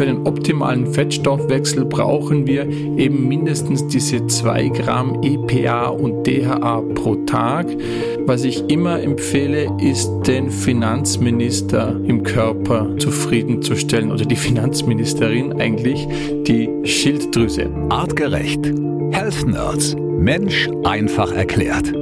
für den optimalen Fettstoffwechsel brauchen wir eben mindestens diese 2 Gramm EPA und DHA pro Tag. Was ich immer empfehle, ist den Finanzminister im Körper zufriedenzustellen oder die Finanzministerin eigentlich, die Schilddrüse. Artgerecht. Health Nerds. Mensch einfach erklärt.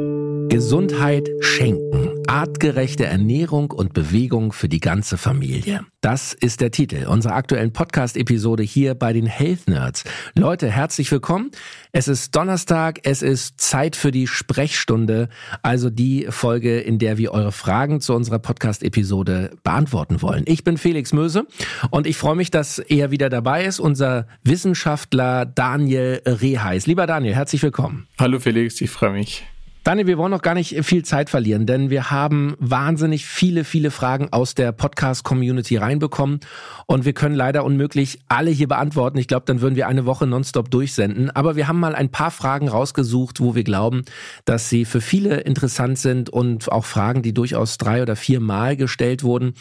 Gesundheit schenken. Artgerechte Ernährung und Bewegung für die ganze Familie. Das ist der Titel unserer aktuellen Podcast-Episode hier bei den Health Nerds. Leute, herzlich willkommen. Es ist Donnerstag, es ist Zeit für die Sprechstunde, also die Folge, in der wir eure Fragen zu unserer Podcast-Episode beantworten wollen. Ich bin Felix Möse und ich freue mich, dass er wieder dabei ist, unser Wissenschaftler Daniel Reheis. Lieber Daniel, herzlich willkommen. Hallo Felix, ich freue mich. Daniel, wir wollen noch gar nicht viel Zeit verlieren, denn wir haben wahnsinnig viele, viele Fragen aus der Podcast-Community reinbekommen und wir können leider unmöglich alle hier beantworten. Ich glaube, dann würden wir eine Woche nonstop durchsenden. Aber wir haben mal ein paar Fragen rausgesucht, wo wir glauben, dass sie für viele interessant sind und auch Fragen, die durchaus drei oder vier Mal gestellt wurden.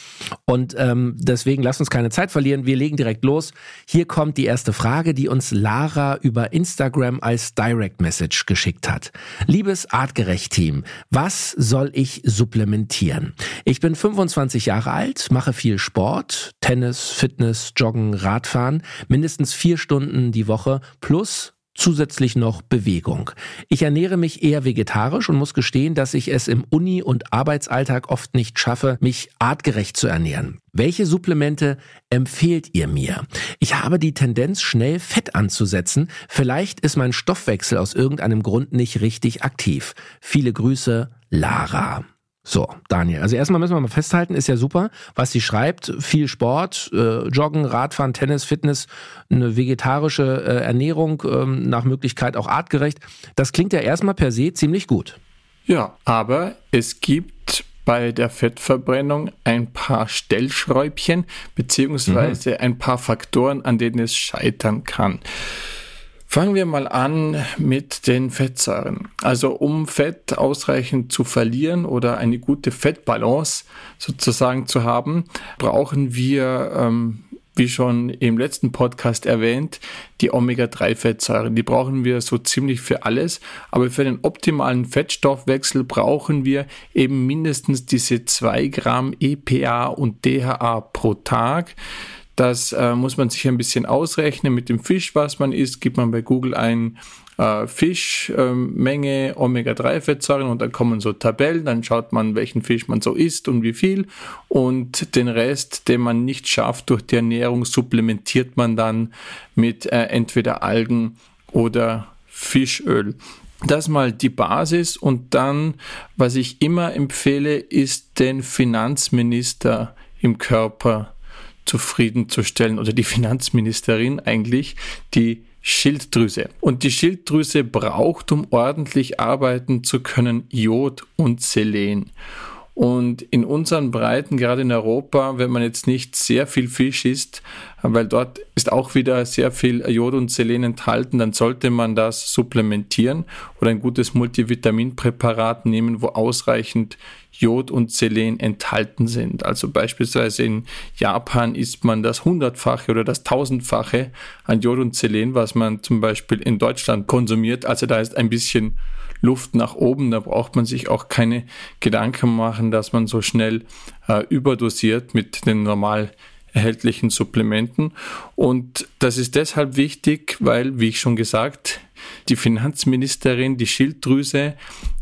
Und ähm, deswegen lasst uns keine Zeit verlieren. Wir legen direkt los. Hier kommt die erste Frage, die uns Lara über Instagram als Direct Message geschickt hat. Liebes Art Artgerecht-Team. Was soll ich supplementieren? Ich bin 25 Jahre alt, mache viel Sport, Tennis, Fitness, Joggen, Radfahren, mindestens vier Stunden die Woche plus zusätzlich noch Bewegung. Ich ernähre mich eher vegetarisch und muss gestehen, dass ich es im Uni- und Arbeitsalltag oft nicht schaffe, mich artgerecht zu ernähren. Welche Supplemente empfehlt ihr mir? Ich habe die Tendenz, schnell Fett anzusetzen. Vielleicht ist mein Stoffwechsel aus irgendeinem Grund nicht richtig aktiv. Viele Grüße, Lara. So, Daniel. Also erstmal müssen wir mal festhalten, ist ja super, was sie schreibt. Viel Sport, äh, Joggen, Radfahren, Tennis, Fitness, eine vegetarische äh, Ernährung, ähm, nach Möglichkeit auch artgerecht. Das klingt ja erstmal per se ziemlich gut. Ja, aber es gibt bei der Fettverbrennung ein paar Stellschräubchen beziehungsweise mhm. ein paar Faktoren, an denen es scheitern kann. Fangen wir mal an mit den Fettsäuren. Also um Fett ausreichend zu verlieren oder eine gute Fettbalance sozusagen zu haben, brauchen wir, ähm, wie schon im letzten Podcast erwähnt, die Omega-3-Fettsäuren. Die brauchen wir so ziemlich für alles, aber für den optimalen Fettstoffwechsel brauchen wir eben mindestens diese 2 Gramm EPA und DHA pro Tag. Das äh, muss man sich ein bisschen ausrechnen mit dem Fisch, was man isst. Gibt man bei Google ein äh, Fischmenge, ähm, Omega-3-Fettsäuren und dann kommen so Tabellen. Dann schaut man, welchen Fisch man so isst und wie viel. Und den Rest, den man nicht schafft durch die Ernährung, supplementiert man dann mit äh, entweder Algen oder Fischöl. Das mal die Basis und dann, was ich immer empfehle, ist den Finanzminister im Körper zufriedenzustellen oder die Finanzministerin eigentlich, die Schilddrüse. Und die Schilddrüse braucht, um ordentlich arbeiten zu können, Jod und Selen. Und in unseren Breiten, gerade in Europa, wenn man jetzt nicht sehr viel Fisch isst, weil dort ist auch wieder sehr viel Jod und Selen enthalten, dann sollte man das supplementieren oder ein gutes Multivitaminpräparat nehmen, wo ausreichend Jod und Selen enthalten sind. Also beispielsweise in Japan isst man das hundertfache oder das tausendfache an Jod und Selen, was man zum Beispiel in Deutschland konsumiert. Also da ist ein bisschen Luft nach oben. Da braucht man sich auch keine Gedanken machen, dass man so schnell äh, überdosiert mit den normal erhältlichen Supplementen. Und das ist deshalb wichtig, weil, wie ich schon gesagt, die Finanzministerin die Schilddrüse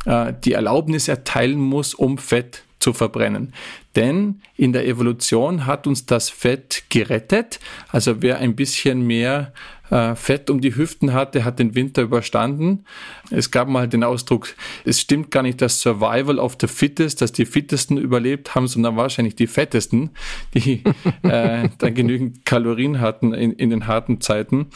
äh, die Erlaubnis erteilen muss, um Fett zu verbrennen. Denn in der Evolution hat uns das Fett gerettet. Also wer ein bisschen mehr äh, Fett um die Hüften hatte, hat den Winter überstanden. Es gab mal den Ausdruck, es stimmt gar nicht das Survival of the Fittest, dass die Fittesten überlebt haben, sondern wahrscheinlich die Fettesten, die äh, dann genügend Kalorien hatten in, in den harten Zeiten.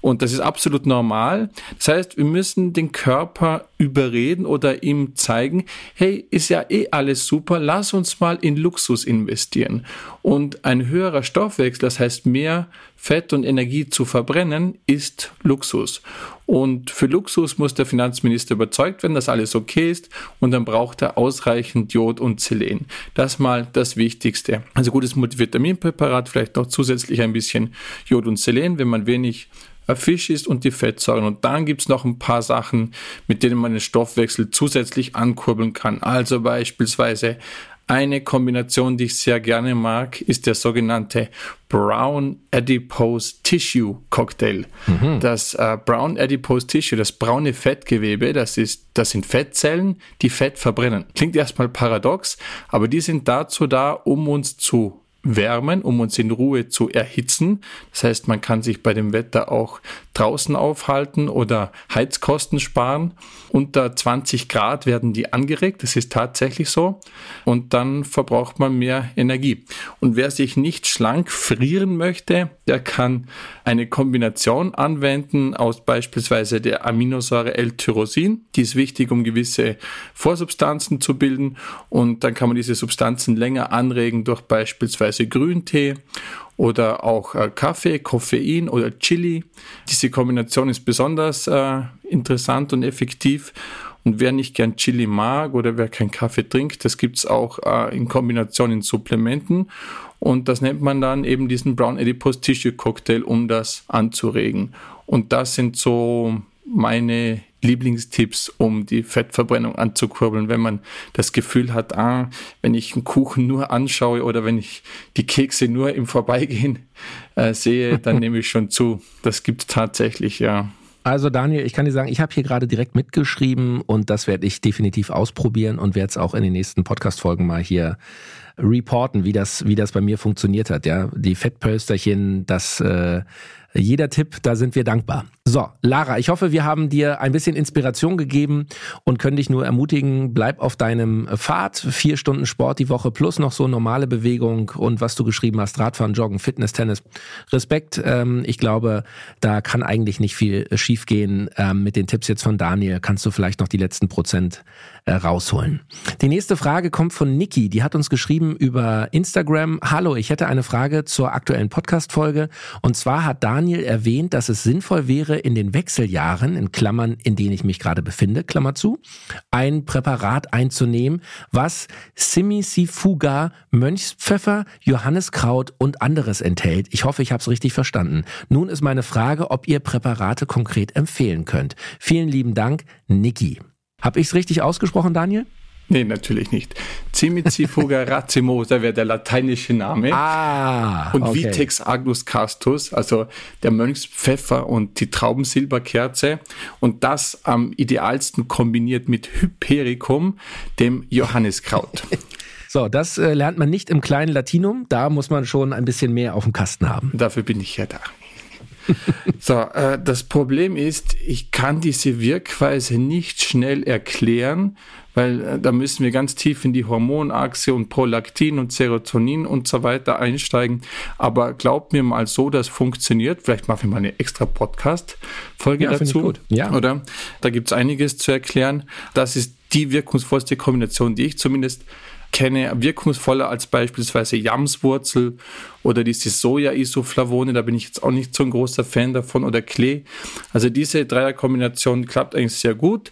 Und das ist absolut normal. Das heißt, wir müssen den Körper überreden oder ihm zeigen, hey, ist ja eh alles super, lass uns mal in Luxus investieren. Und ein höherer Stoffwechsel, das heißt mehr Fett und Energie zu verbrennen, ist Luxus. Und für Luxus muss der Finanzminister überzeugt werden, dass alles okay ist und dann braucht er ausreichend Jod und Selen. Das mal das Wichtigste. Also gutes Multivitaminpräparat, vielleicht noch zusätzlich ein bisschen Jod und Selen, wenn man wenig Fisch ist und die Fettsäuren. Und dann gibt's noch ein paar Sachen, mit denen man den Stoffwechsel zusätzlich ankurbeln kann. Also beispielsweise eine Kombination, die ich sehr gerne mag, ist der sogenannte Brown Adipose Tissue Cocktail. Mhm. Das äh, Brown Adipose Tissue, das braune Fettgewebe, das ist, das sind Fettzellen, die Fett verbrennen. Klingt erstmal paradox, aber die sind dazu da, um uns zu wärmen, um uns in Ruhe zu erhitzen. Das heißt, man kann sich bei dem Wetter auch draußen aufhalten oder Heizkosten sparen. Unter 20 Grad werden die angeregt, das ist tatsächlich so. Und dann verbraucht man mehr Energie. Und wer sich nicht schlank frieren möchte, der kann eine Kombination anwenden aus beispielsweise der Aminosäure L-Tyrosin. Die ist wichtig, um gewisse Vorsubstanzen zu bilden. Und dann kann man diese Substanzen länger anregen durch beispielsweise Grüntee oder auch äh, Kaffee, Koffein oder Chili. Diese Kombination ist besonders äh, interessant und effektiv. Und wer nicht gern Chili mag oder wer keinen Kaffee trinkt, das gibt's auch äh, in Kombination in Supplementen. Und das nennt man dann eben diesen Brown Adipose Tissue Cocktail, um das anzuregen. Und das sind so meine Lieblingstipps, um die Fettverbrennung anzukurbeln, wenn man das Gefühl hat, ah, wenn ich einen Kuchen nur anschaue oder wenn ich die Kekse nur im Vorbeigehen äh, sehe, dann nehme ich schon zu. Das gibt es tatsächlich, ja. Also Daniel, ich kann dir sagen, ich habe hier gerade direkt mitgeschrieben und das werde ich definitiv ausprobieren und werde es auch in den nächsten Podcast-Folgen mal hier reporten, wie das, wie das bei mir funktioniert hat. Ja, die Fettpölsterchen, das äh, jeder Tipp, da sind wir dankbar. So, Lara, ich hoffe, wir haben dir ein bisschen Inspiration gegeben und können dich nur ermutigen, bleib auf deinem Pfad. Vier Stunden Sport die Woche plus noch so normale Bewegung und was du geschrieben hast, Radfahren, Joggen, Fitness, Tennis. Respekt. Ähm, ich glaube, da kann eigentlich nicht viel schiefgehen. Ähm, mit den Tipps jetzt von Daniel kannst du vielleicht noch die letzten Prozent äh, rausholen. Die nächste Frage kommt von Niki. Die hat uns geschrieben über Instagram. Hallo, ich hätte eine Frage zur aktuellen Podcast-Folge. Und zwar hat Daniel erwähnt, dass es sinnvoll wäre, in den Wechseljahren, in Klammern, in denen ich mich gerade befinde, Klammer zu, ein Präparat einzunehmen, was Simisifuga, Mönchspfeffer, Johanniskraut und anderes enthält. Ich hoffe, ich habe es richtig verstanden. Nun ist meine Frage, ob ihr Präparate konkret empfehlen könnt. Vielen lieben Dank, Niki. Habe ich es richtig ausgesprochen, Daniel? Nee, natürlich nicht. Cimicifuga racimosa wäre der lateinische Name. Ah, und okay. Vitex agnus castus, also der Mönchspfeffer und die Traubensilberkerze. Und das am idealsten kombiniert mit Hypericum, dem Johanniskraut. So, das äh, lernt man nicht im kleinen Latinum. Da muss man schon ein bisschen mehr auf dem Kasten haben. Dafür bin ich ja da. so, äh, das Problem ist, ich kann diese Wirkweise nicht schnell erklären, weil äh, da müssen wir ganz tief in die Hormonachse und Prolaktin und Serotonin und so weiter einsteigen. Aber glaubt mir mal so, das funktioniert. Vielleicht machen wir mal eine extra Podcast-Folge ja, dazu. Gut. Ja. Oder? Da gibt es einiges zu erklären. Das ist die wirkungsvollste Kombination, die ich zumindest kenne, wirkungsvoller als beispielsweise Jamswurzel oder diese Soja-Isoflavone, da bin ich jetzt auch nicht so ein großer Fan davon, oder Klee. Also diese Dreierkombination klappt eigentlich sehr gut.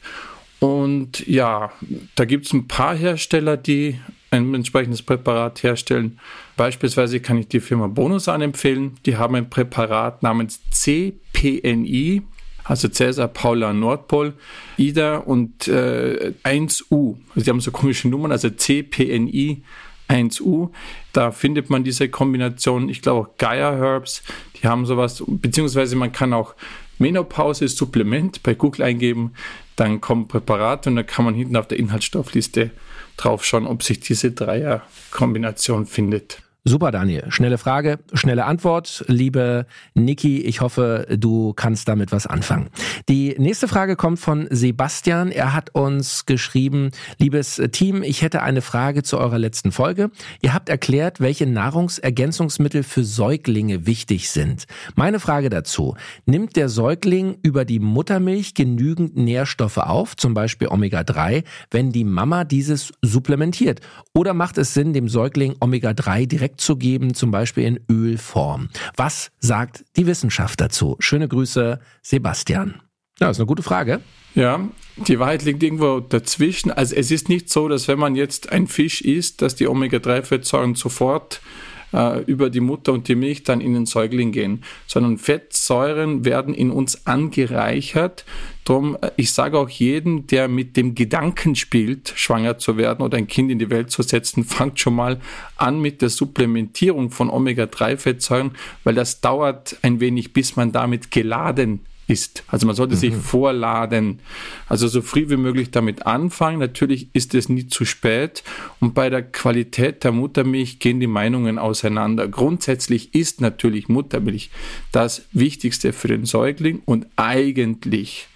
Und ja, da gibt es ein paar Hersteller, die ein entsprechendes Präparat herstellen. Beispielsweise kann ich die Firma Bonusan empfehlen. Die haben ein Präparat namens CPNI, also Cäsar, Paula, Nordpol, Ida und äh, 1U. Also die haben so komische Nummern, also CPNI 1U. Da findet man diese Kombination, ich glaube auch Gaia Herbs, die haben sowas, beziehungsweise man kann auch Menopause Supplement bei Google eingeben, dann kommen Präparate und da kann man hinten auf der Inhaltsstoffliste drauf schauen, ob sich diese Dreier-Kombination findet. Super, Daniel. Schnelle Frage, schnelle Antwort. Liebe Niki, ich hoffe, du kannst damit was anfangen. Die nächste Frage kommt von Sebastian. Er hat uns geschrieben, liebes Team, ich hätte eine Frage zu eurer letzten Folge. Ihr habt erklärt, welche Nahrungsergänzungsmittel für Säuglinge wichtig sind. Meine Frage dazu, nimmt der Säugling über die Muttermilch genügend Nährstoffe auf, zum Beispiel Omega-3, wenn die Mama dieses supplementiert? Oder macht es Sinn, dem Säugling Omega-3 direkt zu geben, zum Beispiel in Ölform. Was sagt die Wissenschaft dazu? Schöne Grüße, Sebastian. Ja, ist eine gute Frage. Ja, die Wahrheit liegt irgendwo dazwischen. Also es ist nicht so, dass wenn man jetzt ein Fisch isst, dass die Omega-3-Fettsäuren sofort äh, über die Mutter und die Milch dann in den Säugling gehen, sondern Fettsäuren werden in uns angereichert. Drum, äh, ich sage auch jedem, der mit dem Gedanken spielt, schwanger zu werden oder ein Kind in die Welt zu setzen, fangt schon mal an mit der Supplementierung von Omega-3-Fettsäuren, weil das dauert ein wenig, bis man damit geladen ist. Also man sollte mhm. sich vorladen. Also so früh wie möglich damit anfangen. Natürlich ist es nie zu spät. Und bei der Qualität der Muttermilch gehen die Meinungen auseinander. Grundsätzlich ist natürlich Muttermilch das Wichtigste für den Säugling und eigentlich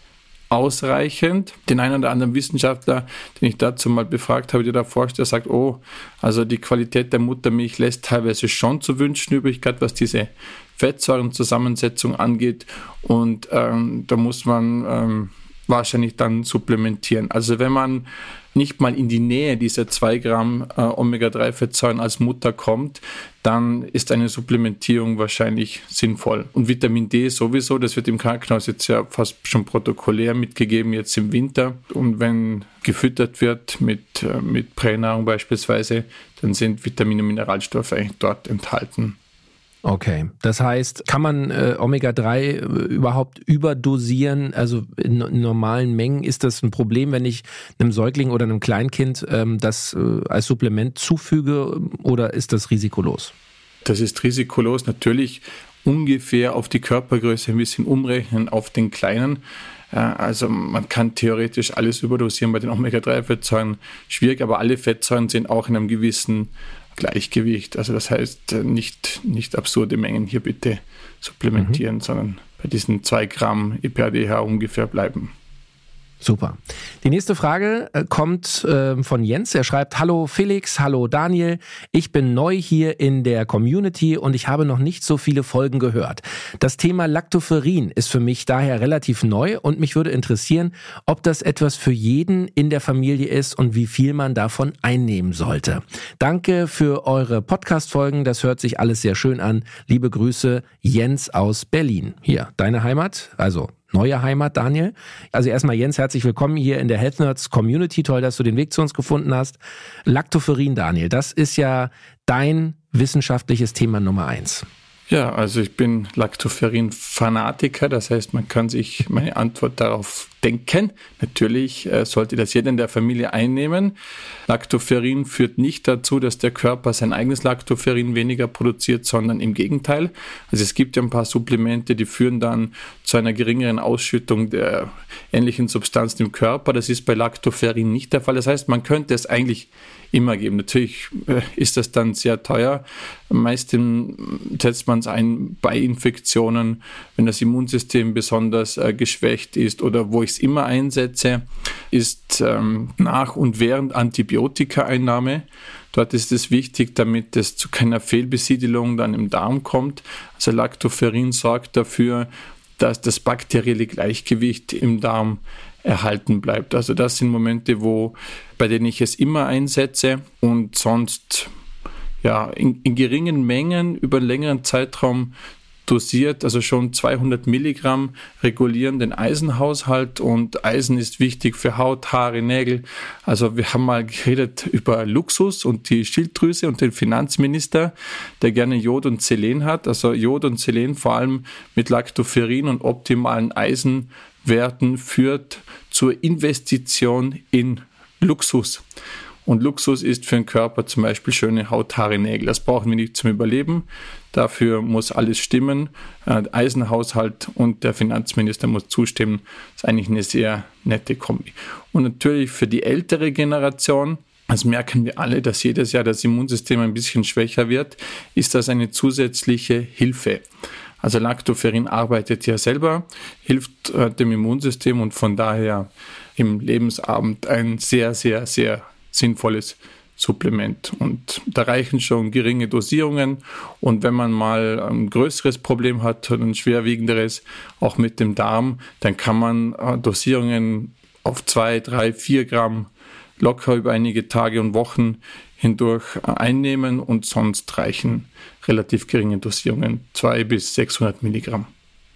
ausreichend. Den einen oder anderen Wissenschaftler, den ich dazu mal befragt habe, der da forscht, der sagt, oh, also die Qualität der Muttermilch lässt teilweise schon zu wünschen übrig, gerade was diese Fettsäurenzusammensetzung angeht. Und ähm, da muss man ähm, wahrscheinlich dann supplementieren. Also wenn man nicht mal in die Nähe dieser 2 Gramm äh, Omega-3-Fettsäuren als Mutter kommt, dann ist eine Supplementierung wahrscheinlich sinnvoll. Und Vitamin D sowieso, das wird im Krankenhaus jetzt ja fast schon protokollär mitgegeben, jetzt im Winter. Und wenn gefüttert wird mit, äh, mit Pränahrung beispielsweise, dann sind Vitamine und Mineralstoffe eigentlich dort enthalten. Okay, das heißt, kann man äh, Omega-3 äh, überhaupt überdosieren? Also in, in, normalen Mengen ist das ein Problem, wenn ich einem Säugling oder einem Kleinkind ähm, das äh, als Supplement zufüge oder ist das risikolos? Das ist risikolos. Natürlich ungefähr auf die Körpergröße ein bisschen umrechnen auf den Kleinen. Äh, also man kann theoretisch alles überdosieren bei den Omega-3-Fettsäuren. Schwierig, aber alle Fettsäuren sind auch in einem gewissen Gleichgewicht. Also das heißt, äh, nicht, nicht absurde Mengen hier bitte supplementieren, mhm. sondern bei diesen 2 Gramm EPADH ungefähr bleiben. Super. Die nächste Frage äh, kommt äh, von Jens. Er schreibt, Hallo Felix, hallo Daniel. Ich bin neu hier in der Community und ich habe noch nicht so viele Folgen gehört. Das Thema Lactoferrin ist für mich daher relativ neu und mich würde interessieren, ob das etwas für jeden in der Familie ist und wie viel man davon einnehmen sollte. Danke für eure Podcast-Folgen. Das hört sich alles sehr schön an. Liebe Grüße, Jens aus Berlin. Hier, deine Heimat, also neue Heimat, Daniel. Also erstmal Jens, herzlich willkommen hier in der Health Nerds Community. Toll, dass du den Weg zu uns gefunden hast. Lactoferin, Daniel, das ist ja dein wissenschaftliches Thema Nummer eins. Ja, also ich bin Lactoferin-Fanatiker, das heißt, man kann sich meine Antwort darauf denken. Natürlich äh, sollte das jeder in der Familie einnehmen. Lactoferin führt nicht dazu, dass der Körper sein eigenes Lactoferin weniger produziert, sondern im Gegenteil. Also es gibt ja ein paar Supplemente, die führen dann zu einer geringeren Ausschüttung der ähnlichen Substanzen im Körper. Das ist bei Lactoferin nicht der Fall. Das heißt, man könnte es eigentlich immer geben. Natürlich äh, ist das dann sehr teuer. Meistens setzt man es ein bei Infektionen, wenn das Immunsystem besonders äh, geschwächt ist oder wo ich es immer einsetze, ist ähm, nach und während Antibiotikaeinnahme. Dort ist es wichtig, damit es zu keiner Fehlbesiedelung dann im Darm kommt. Also Lactoferrin sorgt dafür, dass das bakterielle Gleichgewicht im Darm erhalten bleibt. Also das sind Momente, wo, bei denen ich es immer einsetze und sonst ja, in, in geringen Mengen über einen längeren Zeitraum dosiert, also schon 200 Milligramm regulieren den Eisenhaushalt und Eisen ist wichtig für Haut, Haare, Nägel. Also wir haben mal geredet über Luxus und die Schilddrüse und den Finanzminister, der gerne Jod und Selen hat. Also Jod und Selen vor allem mit Lactoferrin und optimalen Eisenwerten führt zur Investition in Luxus. Und Luxus ist für den Körper zum Beispiel schöne Haut, Haare, Nägel. Das brauchen wir nicht zum Überleben. Dafür muss alles stimmen. Äh, der Eisenhaushalt und der Finanzminister muss zustimmen. Das ist eigentlich eine sehr nette Kombi. Und natürlich für die ältere Generation das merken wir alle, dass jedes Jahr das Immunsystem ein bisschen schwächer wird, ist das eine zusätzliche Hilfe. Also Lactoferrin arbeitet ja selber, hilft äh, dem Immunsystem und von daher im Lebensabend ein sehr, sehr, sehr sinnvolles Supplement. Und da reichen schon geringe Dosierungen. Und wenn man mal ein größeres Problem hat, ein schwerwiegenderes, auch mit dem Darm, dann kann man äh, Dosierungen auf zwei, drei, vier Gramm locker über einige Tage und Wochen hindurch äh, einnehmen und sonst reichen relativ geringe Dosierungen, 200 bis 600 Milligramm.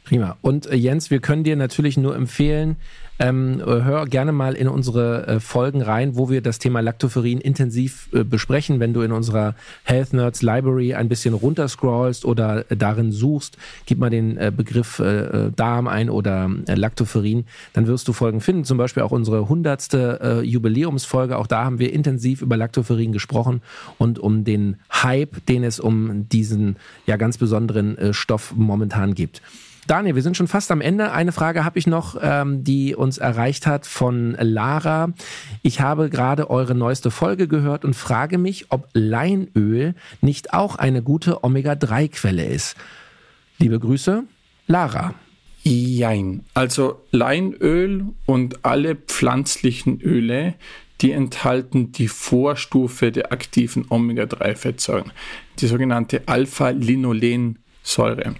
Prima. Und äh, Jens, wir können dir natürlich nur empfehlen, ähm, hör gerne mal in unsere äh, Folgen rein, wo wir das Thema Lactoferrin intensiv äh, besprechen. Wenn du in unserer Health Nerds Library ein bisschen runterscrollst oder äh, darin suchst, gib mal den äh, Begriff äh, Darm ein oder Lactoferrin, dann wirst du Folgen finden. Zum Beispiel auch unsere hundertste Jubiläumsfolge. Auch da haben wir intensiv über Lactoferrin gesprochen und um den Hype, den es um diesen ja ganz besonderen Stoff momentan gibt. Daniel, wir sind schon fast am Ende. Eine Frage habe ich noch, ähm, die uns erreicht hat von Lara. Ich habe gerade eure neueste Folge gehört und frage mich, ob Leinöl nicht auch eine gute Omega-3-Quelle ist. Liebe Grüße, Lara. Jein. Also Leinöl und alle pflanzlichen Öle, die enthalten die Vorstufe der aktiven Omega-3-Fettsäuren, die sogenannte Alpha-Linolensäure.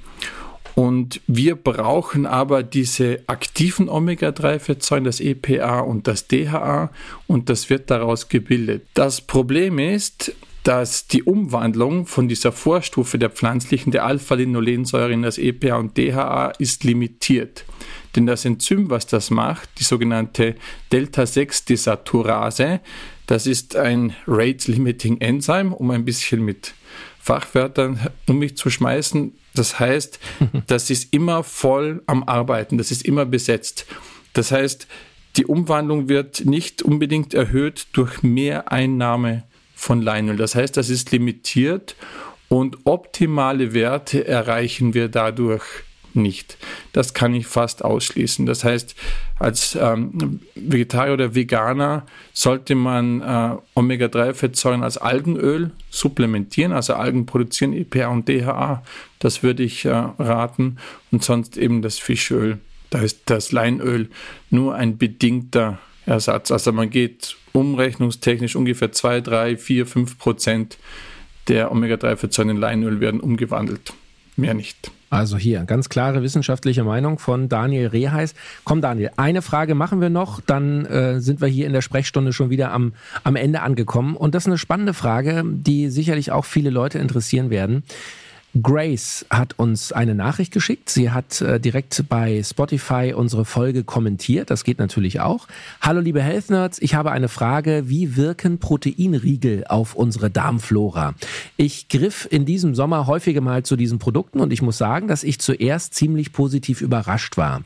Und wir brauchen aber diese aktiven Omega-3-Fettsäuren, das EPA und das DHA, und das wird daraus gebildet. Das Problem ist, dass die Umwandlung von dieser Vorstufe der pflanzlichen, der Alpha-Linolensäure in das EPA und DHA ist limitiert. Denn das Enzym, was das macht, die sogenannte Delta-6-Desaturase, das ist ein Rate-Limiting-Enzyme, um ein bisschen mit Fachwörtern um mich zu schmeißen. Das heißt, das ist immer voll am Arbeiten, das ist immer besetzt. Das heißt, die Umwandlung wird nicht unbedingt erhöht durch mehr Einnahme von Leinöl. Das heißt, das ist limitiert und optimale Werte erreichen wir dadurch nicht. Das kann ich fast ausschließen. Das heißt, als ähm, Vegetarier oder Veganer sollte man äh, Omega-3-Fettsäuren als Algenöl supplementieren, also Algen produzieren EPA und DHA. Das würde ich äh, raten. Und sonst eben das Fischöl. Da ist das Leinöl nur ein bedingter Ersatz. Also man geht umrechnungstechnisch ungefähr 2, 3, 4, 5 Prozent der Omega-3-Fettsäuren in Leinöl werden umgewandelt. Mehr nicht. Also hier, ganz klare wissenschaftliche Meinung von Daniel Reheis. Komm, Daniel, eine Frage machen wir noch, dann äh, sind wir hier in der Sprechstunde schon wieder am, am Ende angekommen. Und das ist eine spannende Frage, die sicherlich auch viele Leute interessieren werden. Grace hat uns eine Nachricht geschickt. Sie hat äh, direkt bei Spotify unsere Folge kommentiert. Das geht natürlich auch. Hallo liebe Health Nerds, ich habe eine Frage. Wie wirken Proteinriegel auf unsere Darmflora? Ich griff in diesem Sommer häufige mal zu diesen Produkten und ich muss sagen, dass ich zuerst ziemlich positiv überrascht war.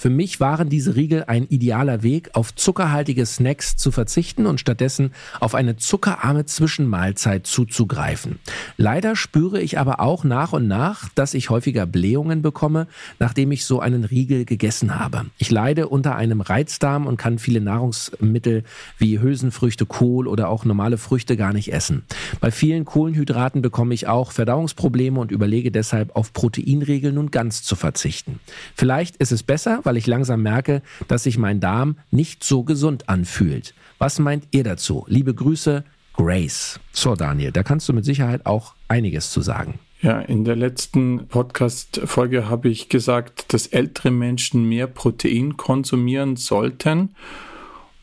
Für mich waren diese Riegel ein idealer Weg, auf zuckerhaltige Snacks zu verzichten und stattdessen auf eine zuckerarme Zwischenmahlzeit zuzugreifen. Leider spüre ich aber auch nach und nach, dass ich häufiger Blähungen bekomme, nachdem ich so einen Riegel gegessen habe. Ich leide unter einem Reizdarm und kann viele Nahrungsmittel wie Hülsenfrüchte, Kohl oder auch normale Früchte gar nicht essen. Bei vielen Kohlenhydraten bekomme ich auch Verdauungsprobleme und überlege deshalb auf Proteinriegel nun ganz zu verzichten. Vielleicht ist es besser, weil ich langsam merke, dass sich mein Darm nicht so gesund anfühlt. Was meint ihr dazu? Liebe Grüße, Grace. So, Daniel, da kannst du mit Sicherheit auch einiges zu sagen. Ja, in der letzten Podcast-Folge habe ich gesagt, dass ältere Menschen mehr Protein konsumieren sollten.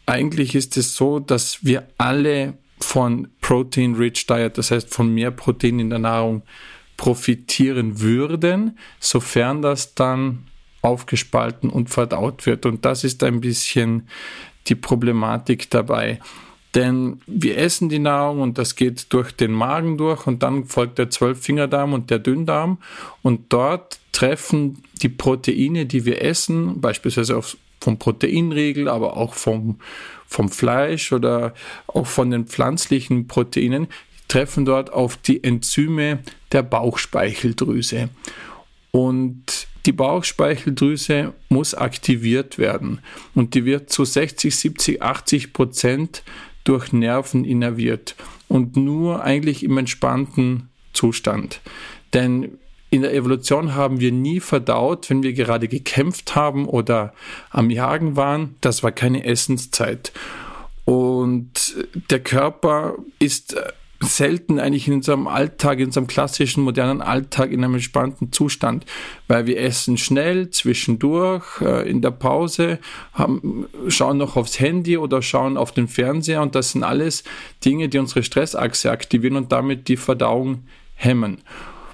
Eigentlich ist es so, dass wir alle von Protein-Rich Diet, das heißt von mehr Protein in der Nahrung, profitieren würden, sofern das dann aufgespalten und verdaut wird. Und das ist ein bisschen die Problematik dabei. Denn wir essen die Nahrung und das geht durch den Magen durch und dann folgt der Zwölffingerdarm und der Dünndarm und dort treffen die Proteine, die wir essen, beispielsweise vom Proteinriegel, aber auch vom, vom Fleisch oder auch von den pflanzlichen Proteinen, treffen dort auf die Enzyme der Bauchspeicheldrüse. Und die Bauchspeicheldrüse muss aktiviert werden und die wird zu 60, 70, 80 Prozent durch Nerven innerviert und nur eigentlich im entspannten Zustand. Denn in der Evolution haben wir nie verdaut, wenn wir gerade gekämpft haben oder am Jagen waren. Das war keine Essenszeit. Und der Körper ist selten eigentlich in unserem Alltag, in unserem klassischen modernen Alltag in einem entspannten Zustand, weil wir essen schnell zwischendurch äh, in der Pause, haben, schauen noch aufs Handy oder schauen auf den Fernseher und das sind alles Dinge, die unsere Stressachse aktivieren und damit die Verdauung hemmen.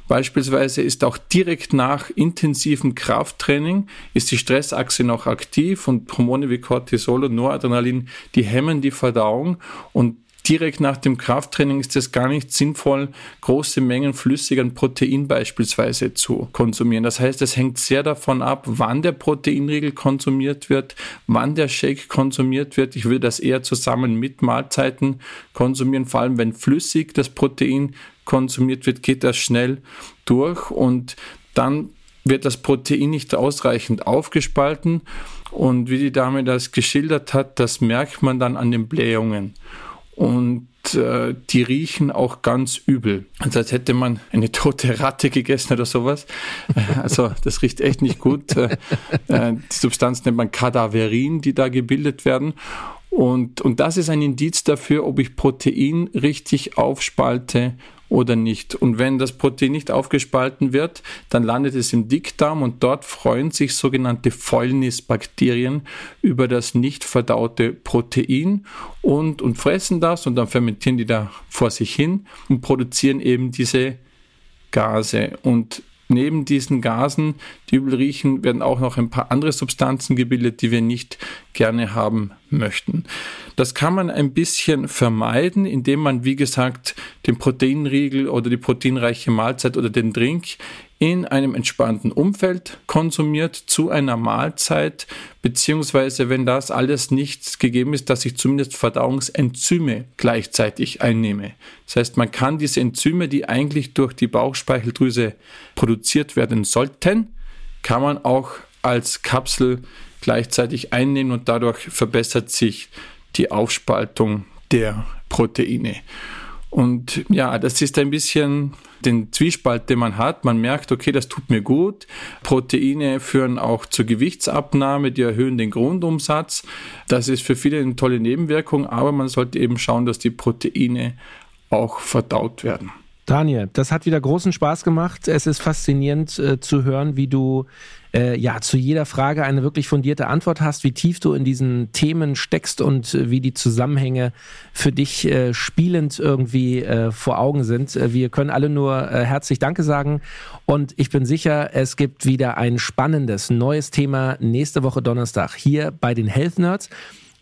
Beispielsweise ist auch direkt nach intensivem Krafttraining ist die Stressachse noch aktiv und Hormone wie Cortisol und Noradrenalin, die hemmen die Verdauung und direkt nach dem Krafttraining ist es gar nicht sinnvoll, große Mengen flüssigen Protein beispielsweise zu konsumieren. Das heißt, es hängt sehr davon ab, wann der Proteinriegel konsumiert wird, wann der Shake konsumiert wird. Ich würde das eher zusammen mit Mahlzeiten konsumieren, vor allem wenn flüssig das Protein konsumiert wird, geht das schnell durch und dann wird das Protein nicht ausreichend aufgespalten. Und wie die Dame das geschildert hat, das merkt man dann an den Blähungen und äh, die riechen auch ganz übel. Also als hätte man eine tote Ratte gegessen oder sowas. Also das riecht echt nicht gut. Äh, äh, die Substanz nennt man Kadaverin, die da gebildet werden. Und, und das ist ein Indiz dafür, ob ich Protein richtig aufspalte oder nicht. Und wenn das Protein nicht aufgespalten wird, dann landet es im Dickdarm und dort freuen sich sogenannte Fäulnisbakterien über das nicht verdaute Protein und, und fressen das und dann fermentieren die da vor sich hin und produzieren eben diese Gase. Und neben diesen Gasen, die übel riechen, werden auch noch ein paar andere Substanzen gebildet, die wir nicht gerne haben möchten. Das kann man ein bisschen vermeiden, indem man, wie gesagt, den Proteinriegel oder die proteinreiche Mahlzeit oder den Drink in einem entspannten Umfeld konsumiert zu einer Mahlzeit, beziehungsweise wenn das alles nicht gegeben ist, dass ich zumindest Verdauungsenzyme gleichzeitig einnehme. Das heißt, man kann diese Enzyme, die eigentlich durch die Bauchspeicheldrüse produziert werden sollten, kann man auch als Kapsel gleichzeitig einnehmen und dadurch verbessert sich die Aufspaltung der Proteine. Und ja, das ist ein bisschen den Zwiespalt, den man hat. Man merkt, okay, das tut mir gut. Proteine führen auch zur Gewichtsabnahme, die erhöhen den Grundumsatz. Das ist für viele eine tolle Nebenwirkung, aber man sollte eben schauen, dass die Proteine auch verdaut werden. Daniel, das hat wieder großen Spaß gemacht. Es ist faszinierend äh, zu hören, wie du äh, ja zu jeder Frage eine wirklich fundierte Antwort hast, wie tief du in diesen Themen steckst und äh, wie die Zusammenhänge für dich äh, spielend irgendwie äh, vor Augen sind. Äh, wir können alle nur äh, herzlich Danke sagen und ich bin sicher, es gibt wieder ein spannendes neues Thema nächste Woche Donnerstag hier bei den Health Nerds.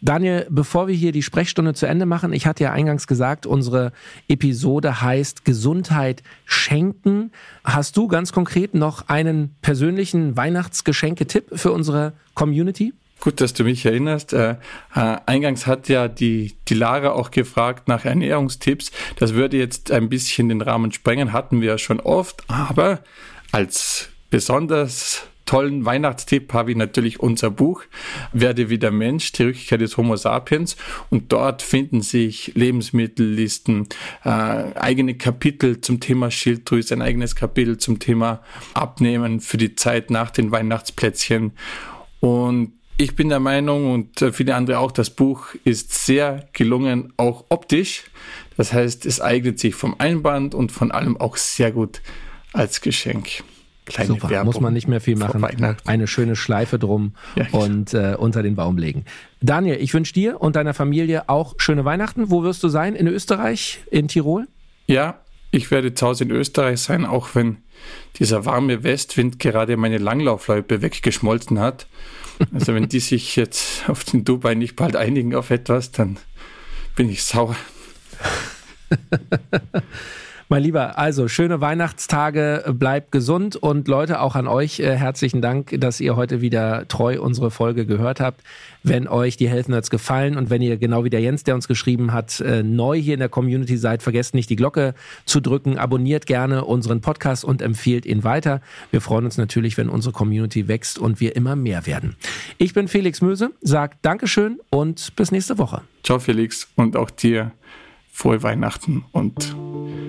Daniel, bevor wir hier die Sprechstunde zu Ende machen, ich hatte ja eingangs gesagt, unsere Episode heißt Gesundheit schenken. Hast du ganz konkret noch einen persönlichen Weihnachtsgeschenketipp für unsere Community? Gut, dass du mich erinnerst. Äh, äh, eingangs hat ja die, die Lara auch gefragt nach Ernährungstipps. Das würde jetzt ein bisschen den Rahmen sprengen, hatten wir ja schon oft, aber als besonders tollen Weihnachtstipp habe ich natürlich unser Buch Werde wieder Mensch, die Rückkehr des Homo sapiens. Und dort finden sich Lebensmittellisten, äh, eigene Kapitel zum Thema Schilddrüse, ein eigenes Kapitel zum Thema Abnehmen für die Zeit nach den Weihnachtsplätzchen. Und ich bin der Meinung und viele andere auch, das Buch ist sehr gelungen, auch optisch. Das heißt, es eignet sich vom Einband und von allem auch sehr gut als Geschenk. Kleine Super, Werbung muss man nicht mehr viel machen. Eine schöne Schleife drum ja, und äh, unter den Baum legen. Daniel, ich wünsche dir und deiner Familie auch schöne Weihnachten. Wo wirst du sein? In Österreich? In Tirol? Ja, ich werde zu Hause in Österreich sein, auch wenn dieser warme Westwind gerade meine Langlaufloipe weggeschmolzen hat. Also wenn die sich jetzt auf den Dubai nicht bald einigen auf etwas, dann bin ich sauer. Mein Lieber, also schöne Weihnachtstage, bleibt gesund und Leute, auch an euch äh, herzlichen Dank, dass ihr heute wieder treu unsere Folge gehört habt. Wenn euch die Health Nerds gefallen und wenn ihr genau wie der Jens, der uns geschrieben hat, äh, neu hier in der Community seid, vergesst nicht die Glocke zu drücken, abonniert gerne unseren Podcast und empfiehlt ihn weiter. Wir freuen uns natürlich, wenn unsere Community wächst und wir immer mehr werden. Ich bin Felix Möse, sagt Dankeschön und bis nächste Woche. Ciao Felix und auch dir frohe Weihnachten und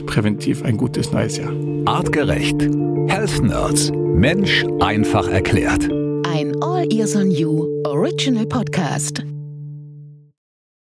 präventiv ein gutes neues Jahr. Artgerecht. Health Nerds. Mensch einfach erklärt. Ein All Ears on You Original Podcast.